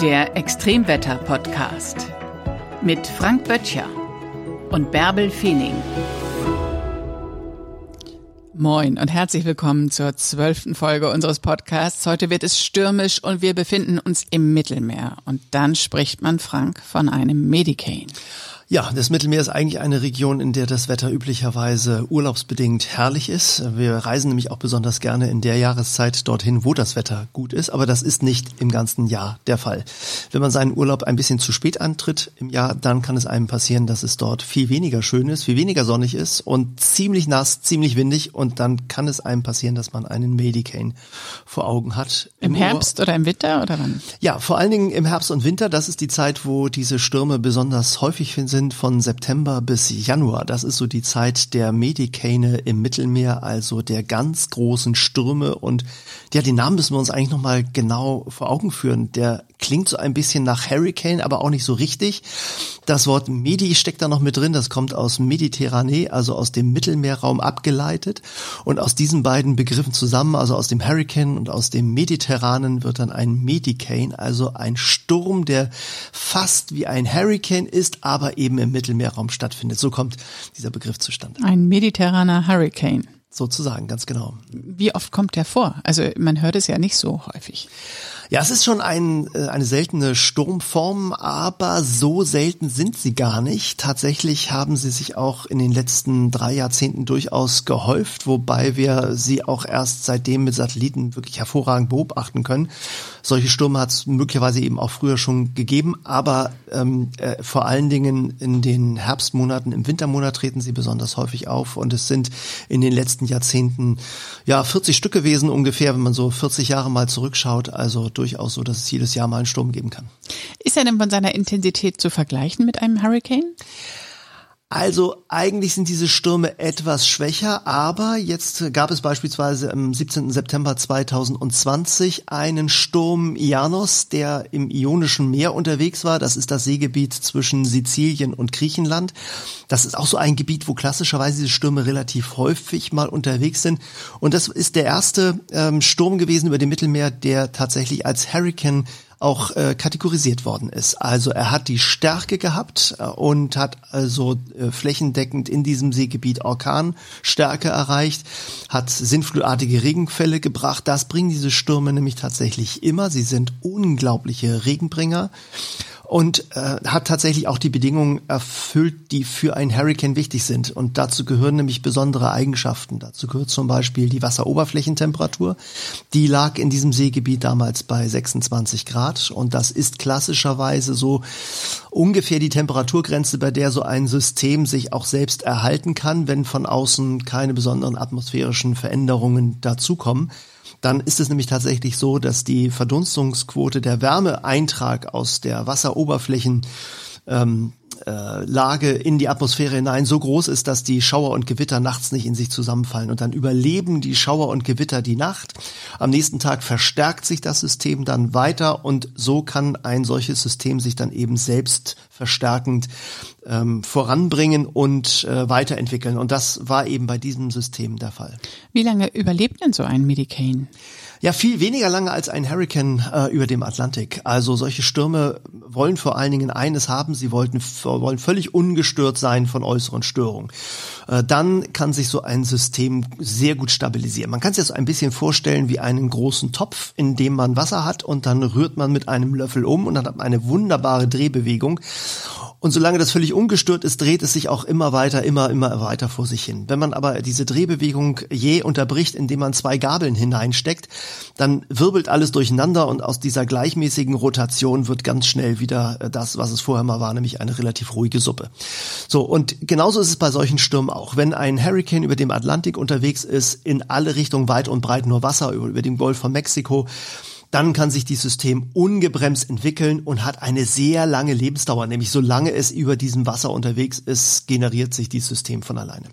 Der Extremwetter-Podcast mit Frank Böttcher und Bärbel Feening. Moin und herzlich willkommen zur zwölften Folge unseres Podcasts. Heute wird es stürmisch und wir befinden uns im Mittelmeer. Und dann spricht man Frank von einem Medicane. Ja, das Mittelmeer ist eigentlich eine Region, in der das Wetter üblicherweise urlaubsbedingt herrlich ist. Wir reisen nämlich auch besonders gerne in der Jahreszeit dorthin, wo das Wetter gut ist, aber das ist nicht im ganzen Jahr der Fall. Wenn man seinen Urlaub ein bisschen zu spät antritt im Jahr, dann kann es einem passieren, dass es dort viel weniger schön ist, viel weniger sonnig ist und ziemlich nass, ziemlich windig und dann kann es einem passieren, dass man einen Medicane vor Augen hat. Im, Im Herbst oder im Winter oder wann? Ja, vor allen Dingen im Herbst und Winter. Das ist die Zeit, wo diese Stürme besonders häufig sind sind von September bis Januar. Das ist so die Zeit der Medikane im Mittelmeer, also der ganz großen Stürme. Und ja, den Namen müssen wir uns eigentlich nochmal genau vor Augen führen. Der klingt so ein bisschen nach Hurricane, aber auch nicht so richtig. Das Wort Medi steckt da noch mit drin. Das kommt aus Mediterranee, also aus dem Mittelmeerraum abgeleitet. Und aus diesen beiden Begriffen zusammen, also aus dem Hurricane und aus dem Mediterranen, wird dann ein Medicane, also ein Sturm, der fast wie ein Hurricane ist, aber eben im Mittelmeerraum stattfindet. So kommt dieser Begriff zustande. Ein mediterraner Hurricane. Sozusagen, ganz genau. Wie oft kommt der vor? Also man hört es ja nicht so häufig. Ja, es ist schon ein, äh, eine seltene Sturmform, aber so selten sind sie gar nicht. Tatsächlich haben sie sich auch in den letzten drei Jahrzehnten durchaus gehäuft, wobei wir sie auch erst seitdem mit Satelliten wirklich hervorragend beobachten können. Solche Stürme hat es möglicherweise eben auch früher schon gegeben, aber ähm, äh, vor allen Dingen in den Herbstmonaten, im Wintermonat treten sie besonders häufig auf und es sind in den letzten Jahrzehnten ja 40 Stück gewesen ungefähr, wenn man so 40 Jahre mal zurückschaut. Also durchaus so, dass es jedes Jahr mal einen Sturm geben kann. Ist er denn von seiner Intensität zu vergleichen mit einem Hurricane? Also eigentlich sind diese Stürme etwas schwächer, aber jetzt gab es beispielsweise am 17. September 2020 einen Sturm Janos, der im Ionischen Meer unterwegs war. Das ist das Seegebiet zwischen Sizilien und Griechenland. Das ist auch so ein Gebiet, wo klassischerweise diese Stürme relativ häufig mal unterwegs sind. Und das ist der erste ähm, Sturm gewesen über dem Mittelmeer, der tatsächlich als Hurricane auch äh, kategorisiert worden ist. Also er hat die Stärke gehabt äh, und hat also äh, flächendeckend in diesem Seegebiet Orkanstärke erreicht, hat sinnflutartige Regenfälle gebracht. Das bringen diese Stürme nämlich tatsächlich immer. Sie sind unglaubliche Regenbringer und äh, hat tatsächlich auch die Bedingungen erfüllt, die für ein Hurricane wichtig sind. Und dazu gehören nämlich besondere Eigenschaften. Dazu gehört zum Beispiel die Wasseroberflächentemperatur. Die lag in diesem Seegebiet damals bei 26 Grad. Und das ist klassischerweise so ungefähr die Temperaturgrenze, bei der so ein System sich auch selbst erhalten kann, wenn von außen keine besonderen atmosphärischen Veränderungen dazukommen dann ist es nämlich tatsächlich so, dass die Verdunstungsquote der Wärmeeintrag aus der Wasseroberflächen ähm, äh, Lage in die Atmosphäre hinein so groß ist, dass die Schauer und Gewitter nachts nicht in sich zusammenfallen. Und dann überleben die Schauer und Gewitter die Nacht. Am nächsten Tag verstärkt sich das System dann weiter und so kann ein solches System sich dann eben selbst verstärkend ähm, voranbringen und äh, weiterentwickeln. Und das war eben bei diesem System der Fall. Wie lange überlebt denn so ein Medicane? Ja, viel weniger lange als ein Hurricane äh, über dem Atlantik. Also solche Stürme wollen vor allen Dingen eines haben, sie wollten, wollen völlig ungestört sein von äußeren Störungen. Äh, dann kann sich so ein System sehr gut stabilisieren. Man kann es jetzt ein bisschen vorstellen wie einen großen Topf, in dem man Wasser hat und dann rührt man mit einem Löffel um und dann hat man eine wunderbare Drehbewegung. Und solange das völlig ungestört ist, dreht es sich auch immer weiter, immer, immer weiter vor sich hin. Wenn man aber diese Drehbewegung je unterbricht, indem man zwei Gabeln hineinsteckt, dann wirbelt alles durcheinander und aus dieser gleichmäßigen Rotation wird ganz schnell wieder äh, das, was es vorher mal war, nämlich eine relativ ruhige Suppe. So, und genauso ist es bei solchen Stürmen auch. Wenn ein Hurricane über dem Atlantik unterwegs ist, in alle Richtungen weit und breit nur Wasser über, über dem Golf von Mexiko, dann kann sich dieses System ungebremst entwickeln und hat eine sehr lange Lebensdauer, nämlich solange es über diesem Wasser unterwegs ist, generiert sich dieses System von alleine.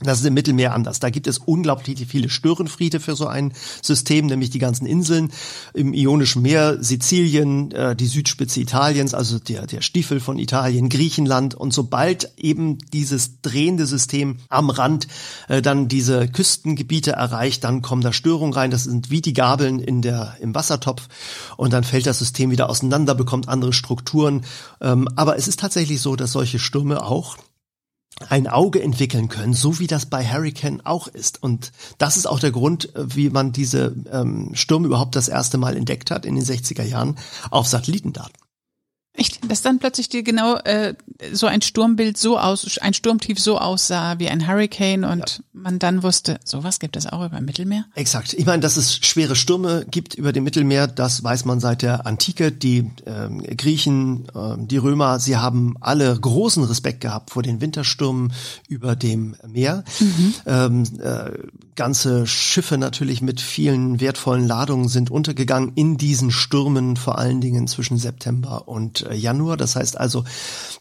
Das ist im Mittelmeer anders. Da gibt es unglaublich viele Störenfriede für so ein System, nämlich die ganzen Inseln im Ionischen Meer, Sizilien, äh, die Südspitze Italiens, also der, der Stiefel von Italien, Griechenland. Und sobald eben dieses drehende System am Rand äh, dann diese Küstengebiete erreicht, dann kommen da Störungen rein. Das sind wie die Gabeln in der, im Wassertopf. Und dann fällt das System wieder auseinander, bekommt andere Strukturen. Ähm, aber es ist tatsächlich so, dass solche Stürme auch ein Auge entwickeln können, so wie das bei Hurricane auch ist. Und das ist auch der Grund, äh, wie man diese ähm, Stürme überhaupt das erste Mal entdeckt hat in den 60er Jahren auf Satellitendaten. Echt? Dass dann plötzlich die genau äh, so ein Sturmbild so aus, ein Sturmtief so aussah wie ein Hurricane und ja. man dann wusste, sowas gibt es auch über dem Mittelmeer? Exakt. Ich meine, dass es schwere Stürme gibt über dem Mittelmeer, das weiß man seit der Antike. Die ähm, Griechen, äh, die Römer, sie haben alle großen Respekt gehabt vor den Winterstürmen über dem Meer. Mhm. Ähm, äh, ganze Schiffe natürlich mit vielen wertvollen Ladungen sind untergegangen in diesen Stürmen, vor allen Dingen zwischen September und Januar. Das heißt also,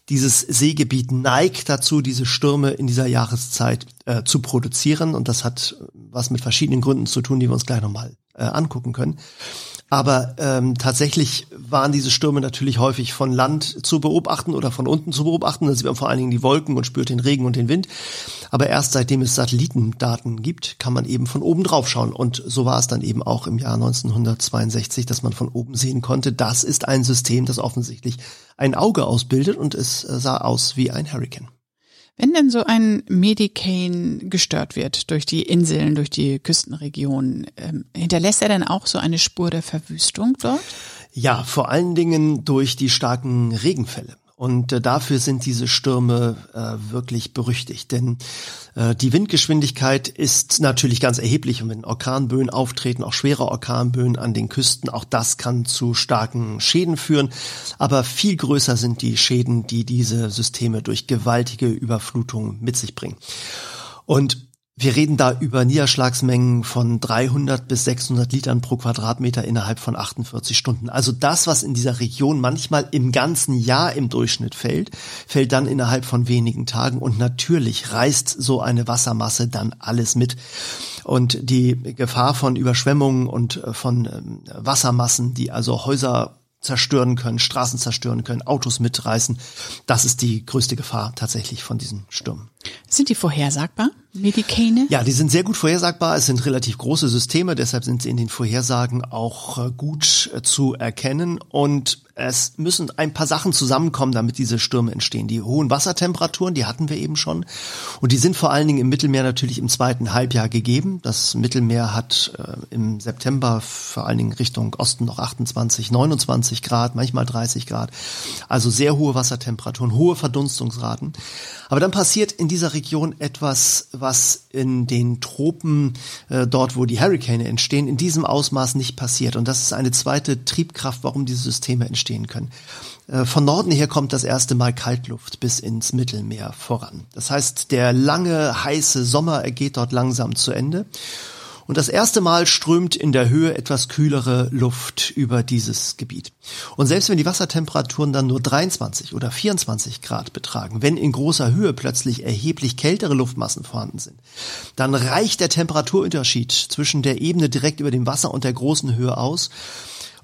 dieses Seegebiet neigt dazu, diese Stürme in dieser Jahreszeit äh, zu produzieren. Und das hat was mit verschiedenen Gründen zu tun, die wir uns gleich nochmal äh, angucken können. Aber ähm, tatsächlich waren diese Stürme natürlich häufig von Land zu beobachten oder von unten zu beobachten. Da sieht man vor allen Dingen die Wolken und spürt den Regen und den Wind. Aber erst seitdem es Satellitendaten gibt, kann man eben von oben drauf schauen. Und so war es dann eben auch im Jahr 1962, dass man von oben sehen konnte, das ist ein System, das offensichtlich ein Auge ausbildet und es äh, sah aus wie ein Hurricane. Wenn denn so ein Medicane gestört wird durch die Inseln, durch die Küstenregionen, ähm, hinterlässt er dann auch so eine Spur der Verwüstung dort? Ja, vor allen Dingen durch die starken Regenfälle. Und äh, dafür sind diese Stürme äh, wirklich berüchtigt. Denn äh, die Windgeschwindigkeit ist natürlich ganz erheblich. Und wenn Orkanböen auftreten, auch schwere Orkanböen an den Küsten, auch das kann zu starken Schäden führen. Aber viel größer sind die Schäden, die diese Systeme durch gewaltige Überflutungen mit sich bringen. Und wir reden da über Niederschlagsmengen von 300 bis 600 Litern pro Quadratmeter innerhalb von 48 Stunden. Also das, was in dieser Region manchmal im ganzen Jahr im Durchschnitt fällt, fällt dann innerhalb von wenigen Tagen. Und natürlich reißt so eine Wassermasse dann alles mit. Und die Gefahr von Überschwemmungen und äh, von ähm, Wassermassen, die also Häuser zerstören können, Straßen zerstören können, Autos mitreißen. Das ist die größte Gefahr tatsächlich von diesen Stürmen. Sind die vorhersagbar, Medikane? Ja, die sind sehr gut vorhersagbar. Es sind relativ große Systeme, deshalb sind sie in den Vorhersagen auch äh, gut äh, zu erkennen. Und es müssen ein paar Sachen zusammenkommen, damit diese Stürme entstehen. Die hohen Wassertemperaturen, die hatten wir eben schon. Und die sind vor allen Dingen im Mittelmeer natürlich im zweiten Halbjahr gegeben. Das Mittelmeer hat äh, im September vor allen Dingen Richtung Osten noch 28, 29 Grad, manchmal 30 Grad. Also sehr hohe Wassertemperaturen, hohe Verdunstungsraten. Aber dann passiert in dieser Region etwas, was in den Tropen, äh, dort wo die Hurricane entstehen, in diesem Ausmaß nicht passiert. Und das ist eine zweite Triebkraft, warum diese Systeme entstehen können. Äh, von Norden her kommt das erste Mal Kaltluft bis ins Mittelmeer voran. Das heißt, der lange, heiße Sommer geht dort langsam zu Ende. Und das erste Mal strömt in der Höhe etwas kühlere Luft über dieses Gebiet. Und selbst wenn die Wassertemperaturen dann nur 23 oder 24 Grad betragen, wenn in großer Höhe plötzlich erheblich kältere Luftmassen vorhanden sind, dann reicht der Temperaturunterschied zwischen der Ebene direkt über dem Wasser und der großen Höhe aus,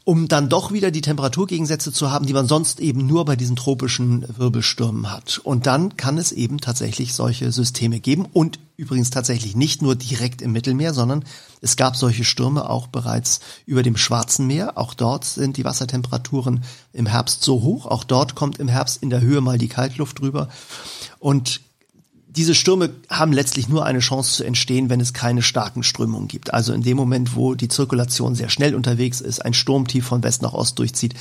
um dann doch wieder die Temperaturgegensätze zu haben, die man sonst eben nur bei diesen tropischen Wirbelstürmen hat. Und dann kann es eben tatsächlich solche Systeme geben und übrigens tatsächlich nicht nur direkt im Mittelmeer, sondern es gab solche Stürme auch bereits über dem Schwarzen Meer. Auch dort sind die Wassertemperaturen im Herbst so hoch. Auch dort kommt im Herbst in der Höhe mal die Kaltluft drüber. Und diese Stürme haben letztlich nur eine Chance zu entstehen, wenn es keine starken Strömungen gibt. Also in dem Moment, wo die Zirkulation sehr schnell unterwegs ist, ein Sturmtief von West nach Ost durchzieht,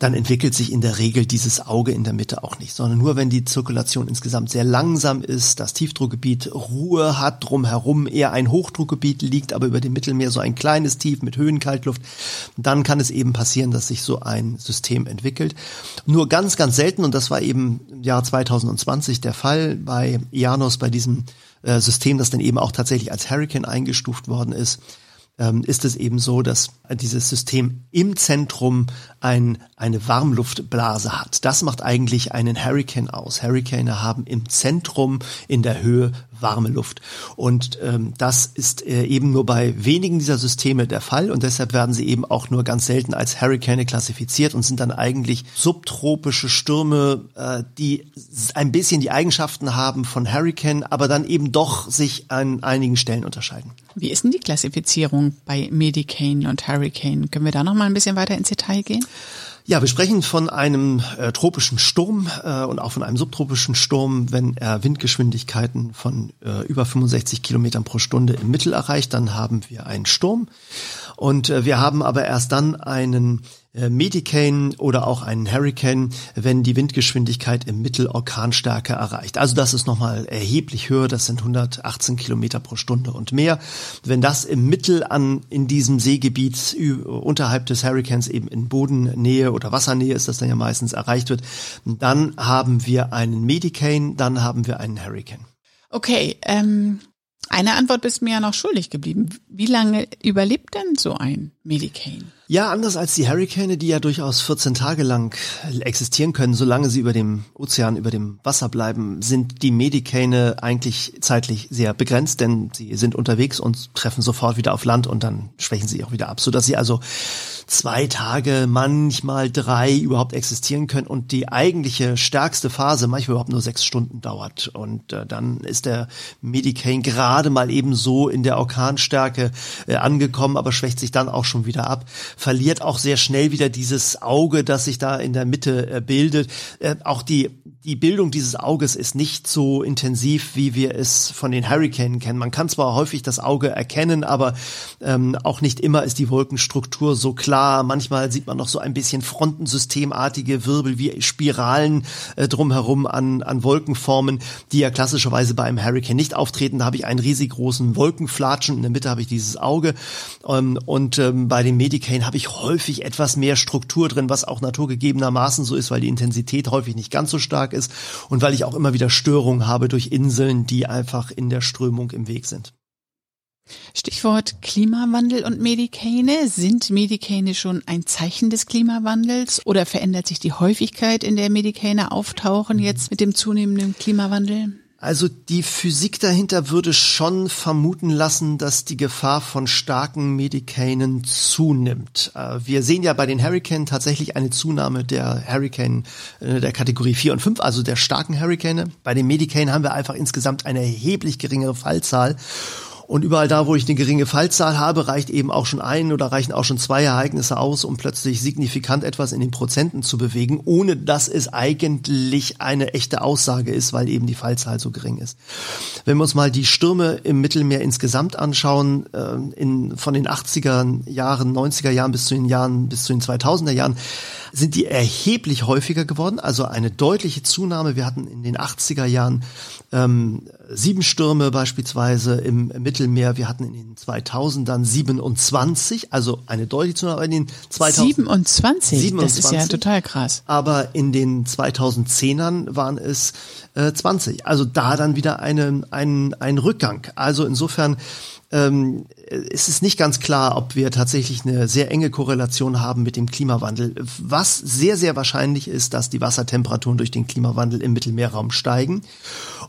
dann entwickelt sich in der Regel dieses Auge in der Mitte auch nicht, sondern nur wenn die Zirkulation insgesamt sehr langsam ist, das Tiefdruckgebiet Ruhe hat, drumherum eher ein Hochdruckgebiet liegt, aber über dem Mittelmeer so ein kleines Tief mit Höhenkaltluft, dann kann es eben passieren, dass sich so ein System entwickelt. Nur ganz, ganz selten, und das war eben im Jahr 2020 der Fall bei Janos, bei diesem äh, System, das dann eben auch tatsächlich als Hurricane eingestuft worden ist, ähm, ist es eben so, dass dieses System im Zentrum ein, eine Warmluftblase hat. Das macht eigentlich einen Hurricane aus. Hurricane haben im Zentrum in der Höhe warme Luft. Und ähm, das ist äh, eben nur bei wenigen dieser Systeme der Fall und deshalb werden sie eben auch nur ganz selten als Hurricane klassifiziert und sind dann eigentlich subtropische Stürme, äh, die ein bisschen die Eigenschaften haben von Hurricane, aber dann eben doch sich an einigen Stellen unterscheiden. Wie ist denn die Klassifizierung bei Medicane und Hurricane? Können wir da noch mal ein bisschen weiter ins Detail gehen? Ja, wir sprechen von einem äh, tropischen Sturm äh, und auch von einem subtropischen Sturm, wenn er Windgeschwindigkeiten von äh, über 65 Kilometern pro Stunde im Mittel erreicht, dann haben wir einen Sturm. Und äh, wir haben aber erst dann einen äh, Medicane oder auch einen Hurricane, wenn die Windgeschwindigkeit im Mittel Orkanstärke erreicht. Also das ist nochmal erheblich höher, das sind 118 Kilometer pro Stunde und mehr. Wenn das im Mittel an in diesem Seegebiet unterhalb des Hurricanes eben in Bodennähe oder Wassernähe ist das dann ja meistens erreicht wird, dann haben wir einen Medicane, dann haben wir einen Hurricane. Okay, ähm, eine Antwort bist mir ja noch schuldig geblieben. Wie lange überlebt denn so ein Medicane? Ja, anders als die Hurricane, die ja durchaus 14 Tage lang existieren können, solange sie über dem Ozean, über dem Wasser bleiben, sind die Medicane eigentlich zeitlich sehr begrenzt, denn sie sind unterwegs und treffen sofort wieder auf Land und dann schwächen sie auch wieder ab, sodass sie also zwei Tage, manchmal drei überhaupt existieren können und die eigentliche stärkste Phase manchmal überhaupt nur sechs Stunden dauert. Und äh, dann ist der Medicane gerade mal eben so in der Orkanstärke äh, angekommen, aber schwächt sich dann auch schon wieder ab verliert auch sehr schnell wieder dieses Auge, das sich da in der Mitte äh, bildet. Äh, auch die, die Bildung dieses Auges ist nicht so intensiv, wie wir es von den Hurricanen kennen. Man kann zwar häufig das Auge erkennen, aber ähm, auch nicht immer ist die Wolkenstruktur so klar. Manchmal sieht man noch so ein bisschen frontensystemartige Wirbel wie Spiralen äh, drumherum an, an Wolkenformen, die ja klassischerweise bei einem Hurricane nicht auftreten. Da habe ich einen riesig großen Wolkenflatschen, in der Mitte habe ich dieses Auge ähm, und ähm, bei den Medicane habe ich häufig etwas mehr Struktur drin, was auch naturgegebenermaßen so ist, weil die Intensität häufig nicht ganz so stark ist und weil ich auch immer wieder Störungen habe durch Inseln, die einfach in der Strömung im Weg sind. Stichwort Klimawandel und Medikane. Sind Medikane schon ein Zeichen des Klimawandels oder verändert sich die Häufigkeit, in der Medikane auftauchen jetzt mit dem zunehmenden Klimawandel? Also die Physik dahinter würde schon vermuten lassen, dass die Gefahr von starken Medikanen zunimmt. Äh, wir sehen ja bei den Hurricane tatsächlich eine Zunahme der Hurricane äh, der Kategorie 4 und 5, also der starken Hurricane. Bei den Medicane haben wir einfach insgesamt eine erheblich geringere Fallzahl. Und überall da, wo ich eine geringe Fallzahl habe, reicht eben auch schon ein oder reichen auch schon zwei Ereignisse aus, um plötzlich signifikant etwas in den Prozenten zu bewegen, ohne dass es eigentlich eine echte Aussage ist, weil eben die Fallzahl so gering ist. Wenn wir uns mal die Stürme im Mittelmeer insgesamt anschauen, äh, in, von den 80er Jahren, 90er Jahren bis zu den Jahren, bis zu den 2000er Jahren, sind die erheblich häufiger geworden, also eine deutliche Zunahme. Wir hatten in den 80er Jahren ähm, sieben Stürme beispielsweise im Mittelmeer. Wir hatten in den 2000ern 27, also eine deutliche Zunahme. In den 2000, 27? 27, das ist ja total krass. Aber in den 2010ern waren es äh, 20. Also da dann wieder eine, ein, ein Rückgang. Also insofern ähm, ist es nicht ganz klar, ob wir tatsächlich eine sehr enge Korrelation haben mit dem Klimawandel. Was sehr, sehr wahrscheinlich ist, dass die Wassertemperaturen durch den Klimawandel im Mittelmeerraum steigen.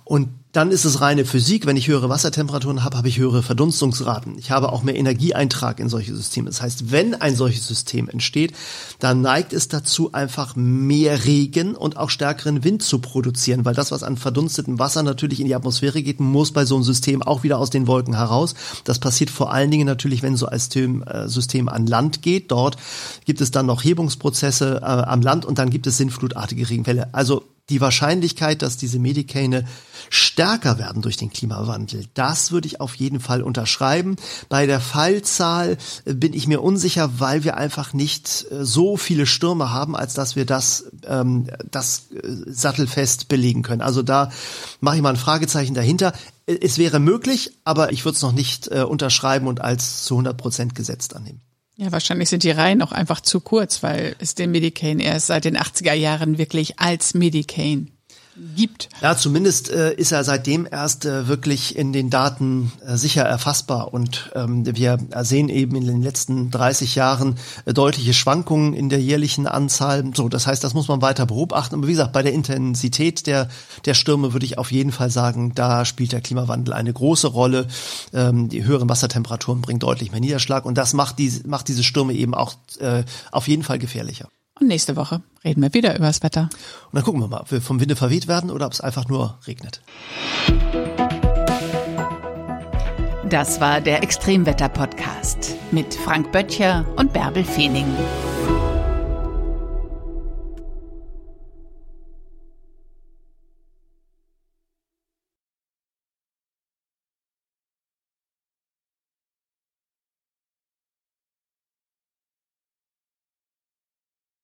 Und dann ist es reine Physik. Wenn ich höhere Wassertemperaturen habe, habe ich höhere Verdunstungsraten. Ich habe auch mehr Energieeintrag in solche Systeme. Das heißt, wenn ein solches System entsteht, dann neigt es dazu, einfach mehr Regen und auch stärkeren Wind zu produzieren, weil das, was an verdunstetem Wasser natürlich in die Atmosphäre geht, muss bei so einem System auch wieder aus den Wolken heraus. Das passiert vor allen Dingen natürlich, wenn so ein System, äh, System an Land geht. Dort gibt es dann noch Hebungsprozesse äh, am Land und dann gibt es sinnflutartige Regenfälle. Also die Wahrscheinlichkeit, dass diese Medikane stärker werden durch den Klimawandel, das würde ich auf jeden Fall unterschreiben. Bei der Fallzahl äh, bin ich mir unsicher, weil wir einfach nicht äh, so viele Stürme haben, als dass wir das, ähm, das äh, sattelfest belegen können. Also da mache ich mal ein Fragezeichen dahinter. Es wäre möglich, aber ich würde es noch nicht äh, unterschreiben und als zu 100 Prozent gesetzt annehmen. Ja, wahrscheinlich sind die Reihen auch einfach zu kurz, weil es den Medicaine erst seit den 80er Jahren wirklich als Medicaine gibt. Ja, zumindest äh, ist er seitdem erst äh, wirklich in den Daten äh, sicher erfassbar. Und ähm, wir sehen eben in den letzten 30 Jahren äh, deutliche Schwankungen in der jährlichen Anzahl. So, das heißt, das muss man weiter beobachten. Aber wie gesagt, bei der Intensität der, der Stürme würde ich auf jeden Fall sagen, da spielt der Klimawandel eine große Rolle. Ähm, die höheren Wassertemperaturen bringen deutlich mehr Niederschlag und das macht, die, macht diese Stürme eben auch äh, auf jeden Fall gefährlicher. Und nächste Woche reden wir wieder über das Wetter. Und dann gucken wir mal, ob wir vom Winde verweht werden oder ob es einfach nur regnet. Das war der Extremwetter-Podcast mit Frank Böttcher und Bärbel Feening.